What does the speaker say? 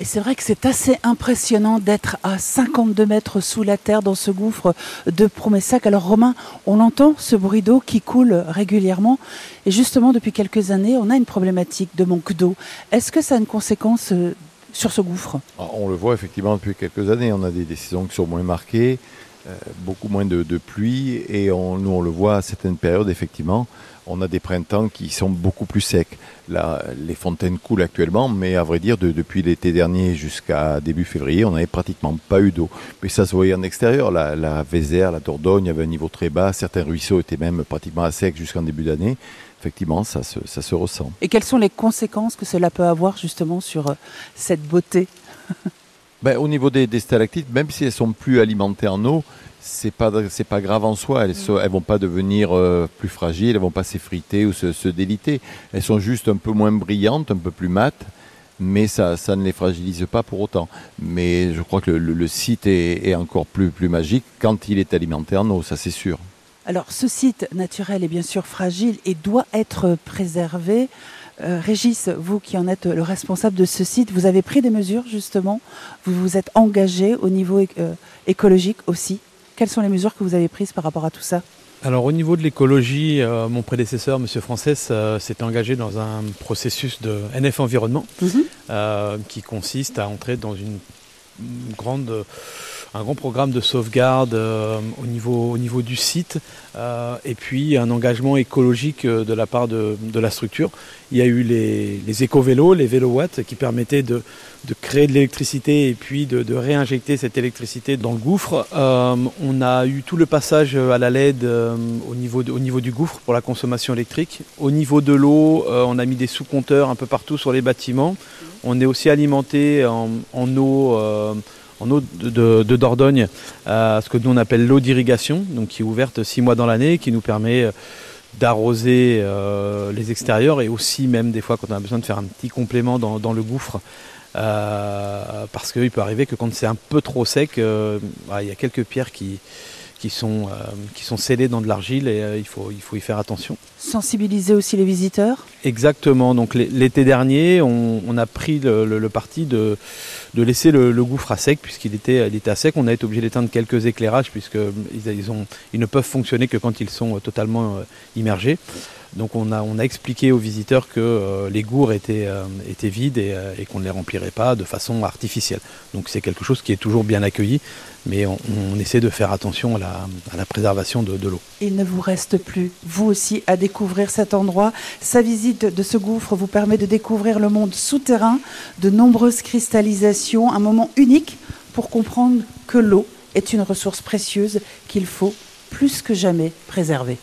Et c'est vrai que c'est assez impressionnant d'être à 52 mètres sous la terre dans ce gouffre de Promessac. Alors Romain, on entend ce bruit d'eau qui coule régulièrement. Et justement, depuis quelques années, on a une problématique de manque d'eau. Est-ce que ça a une conséquence euh, sur ce gouffre? Ah, On le voit effectivement depuis quelques années. On a des, décisions qui sont moins marquées, beaucoup moins de, pluie. Et on, nous, on le voit à certaines périodes, effectivement on a des printemps qui sont beaucoup plus secs. Là, les fontaines coulent actuellement, mais à vrai dire, depuis l'été dernier jusqu'à début février, on n'avait pratiquement pas eu d'eau. Mais ça se voyait en extérieur. La, Vézère, la Dordogne avait un niveau très bas. Certains ruisseaux étaient même pratiquement à sec jusqu'en début d'année. Effectivement, ça se, ça se ressent. Et quelles sont les conséquences que cela peut avoir justement sur euh, cette beauté? ben, Au niveau des, des stalactites, même si elles sont plus alimentées en eau, c'est pas c'est pas grave en soi. Elles, ne elles vont pas devenir euh, plus fragiles, elles vont pas s'effriter ou se, déliter. Elles sont juste un peu moins brillantes, un peu plus mates, mais ça, ça ne les fragilise pas pour autant. Mais je crois que le, site est, encore plus, plus magique quand il est alimenté en eau, ça c'est sûr. Alors ce site naturel est bien sûr fragile et doit être préservé. Euh, Régis, vous qui en êtes le responsable de ce site, vous avez pris des mesures justement, vous vous êtes engagé au niveau euh, écologique aussi quelles sont les mesures que vous avez prises par rapport à tout ça? Alors au niveau de l'écologie, euh, mon prédécesseur, M. Frances, euh, s'est engagé dans un processus de NF Environnement mhm. euh, qui consiste à entrer dans une grande un grand programme de sauvegarde euh, au, niveau, au niveau du site euh, et puis un engagement écologique euh, de la part de, la structure. Il y a eu les, éco-vélos, les vélo-watts qui permettaient de, créer de l'électricité et puis de, réinjecter cette électricité dans le gouffre. on a eu tout le passage à la LED au, niveau au niveau du gouffre pour la consommation électrique. Au niveau de l'eau, on a mis des sous-compteurs un peu partout sur les bâtiments. On est aussi alimenté en, en eau en eau de, Dordogne, euh, ce que nous on appelle l'eau d'irrigation, donc qui est ouverte six mois dans l'année, qui nous permet euh, d'arroser euh, les extérieurs et aussi même des fois quand on a besoin de faire un petit complément dans, le gouffre. parce qu'il peut arriver que quand c'est un peu trop sec, il y a quelques pierres qui, qui sont, euh, qui sont scellés dans de l'argile et euh, il, faut, il faut y faire attention. Sensibiliser aussi les visiteurs Exactement. Donc l'été dernier, on, a pris le, parti de, de laisser le, gouffre à sec puisqu'il était, il était à sec. On a été obligé d'éteindre quelques éclairages puisqu'ils ils ont, ils ne peuvent fonctionner que quand ils sont totalement euh, immergés. Donc on a, on a expliqué aux visiteurs que euh, les gourds étaient, euh, étaient vides euh, et, qu'on ne les remplirait pas de façon artificielle. Donc c'est quelque chose qui est toujours bien accueilli, mais on, essaie de faire attention à la, préservation de, l'eau. Il ne vous reste plus, vous aussi, à découvrir cet endroit. Sa visite de ce gouffre vous permet de découvrir le monde souterrain, de nombreuses cristallisations, un moment unique pour comprendre que l'eau est une ressource précieuse qu'il faut plus que jamais préserver.